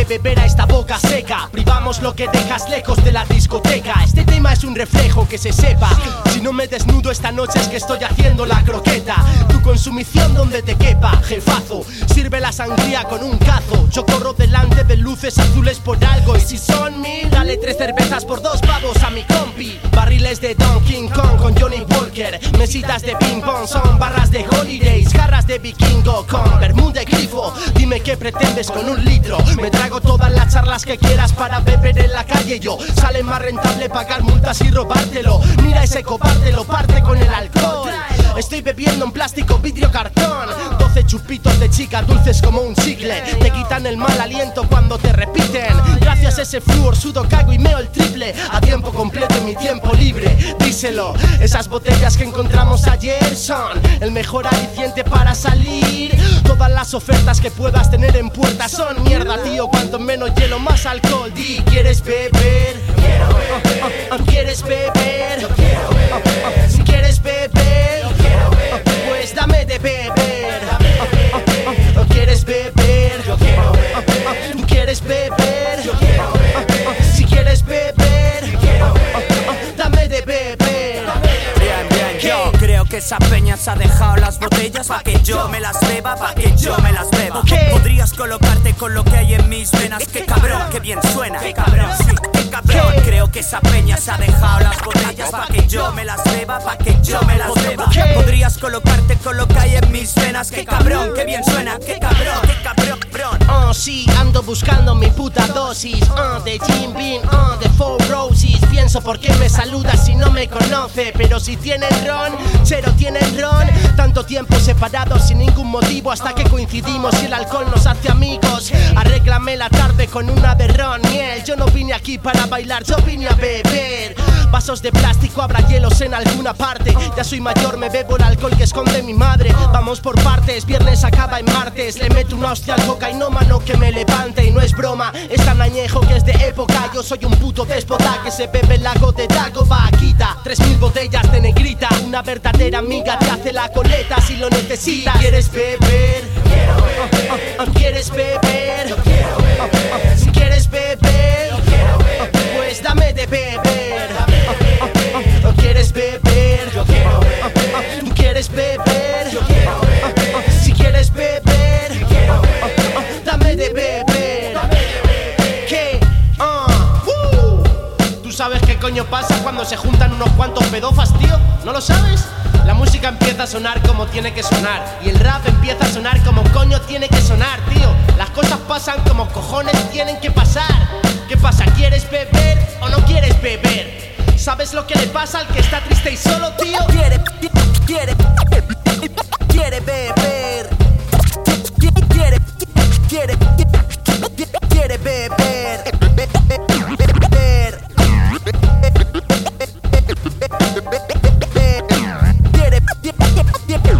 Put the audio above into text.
de beber a esta boca seca. Privamos lo que dejas lejos de la discoteca. Este tema es un reflejo que se sepa. Si no me desnudo esta noche es que estoy haciendo la croqueta. Tu consumición donde te quepa, jefazo. Sirve la sangría con un cazo. Yo corro delante de luces azules por algo. Y si son mil, dale tres cervezas por dos pavos a mi compi. Barriles de Don King Kong con Johnny Mesitas de ping pong son barras de holidays. Garras de vikingo con bermuda de grifo. Dime qué pretendes con un litro. Me trago todas las charlas que quieras para beber en la calle. Yo sale más rentable pagar multas y robártelo. Mira ese cobarde, lo parte con el alcohol. Estoy bebiendo en plástico, vidrio, cartón. 12 chupitos de chica dulces como un chicle. Te quitan el mal aliento cuando te repiten. Gracias a ese flúor sudo, cago y meo el triple. A tiempo completo en mi tiempo libre. Díselo, esas botellas que encontramos ayer son el mejor aliciente para salir. Todas las ofertas que puedas tener en puerta son mierda, tío. Cuanto menos hielo, más alcohol. Di, ¿quieres beber? Quiero beber. ¿Quieres beber? Esa peña se ha dejado las botellas pa' que yo me las beba, pa' que yo me las beba. Podrías colocarte con lo que hay en mis venas, qué cabrón, qué bien suena, qué cabrón, sí, qué cabrón. Creo que esa peña se ha dejado las botellas pa' que yo me las beba, pa' que yo me las beba. Podrías colocarte con lo que hay en mis venas, qué cabrón, qué bien suena, qué cabrón, qué cabrón, bron. Oh, sí, ando buscando mi puta dosis uh, De Jim Beam, uh, de Four Roses. Pienso por qué me saludas si no me conoce Pero si tienen ron, cero tienen ron. Tanto tiempo separados sin ningún motivo Hasta que coincidimos y el alcohol nos hace amigos. Arréglame la tarde con una de ron Yo no vine aquí para bailar, yo vine a beber Vasos de plástico, habrá hielos en alguna parte. Ya soy mayor, me bebo el alcohol que esconde mi madre. Vamos por partes, viernes acaba en martes. Le meto una hostia al cocainómano que me levante. Y no es broma, es tan añejo que es de época. Yo soy un puto déspota que se bebe el lago de Dago Vaquita Tres mil botellas de negrita. Una verdadera amiga te hace la coleta si lo necesitas. ¿Quieres beber? ¿Quieres beber? Yo beber quieres beber, sabes qué coño pasa cuando se juntan unos cuantos pedofas, tío? ¿No lo sabes? La música empieza a sonar como tiene que sonar Y el rap empieza a sonar como coño tiene que sonar, tío Las cosas pasan como cojones tienen que pasar ¿Qué pasa? ¿Quieres beber o no quieres beber? ¿Sabes lo que le pasa al que está triste y solo, tío? Quiere, quiere, They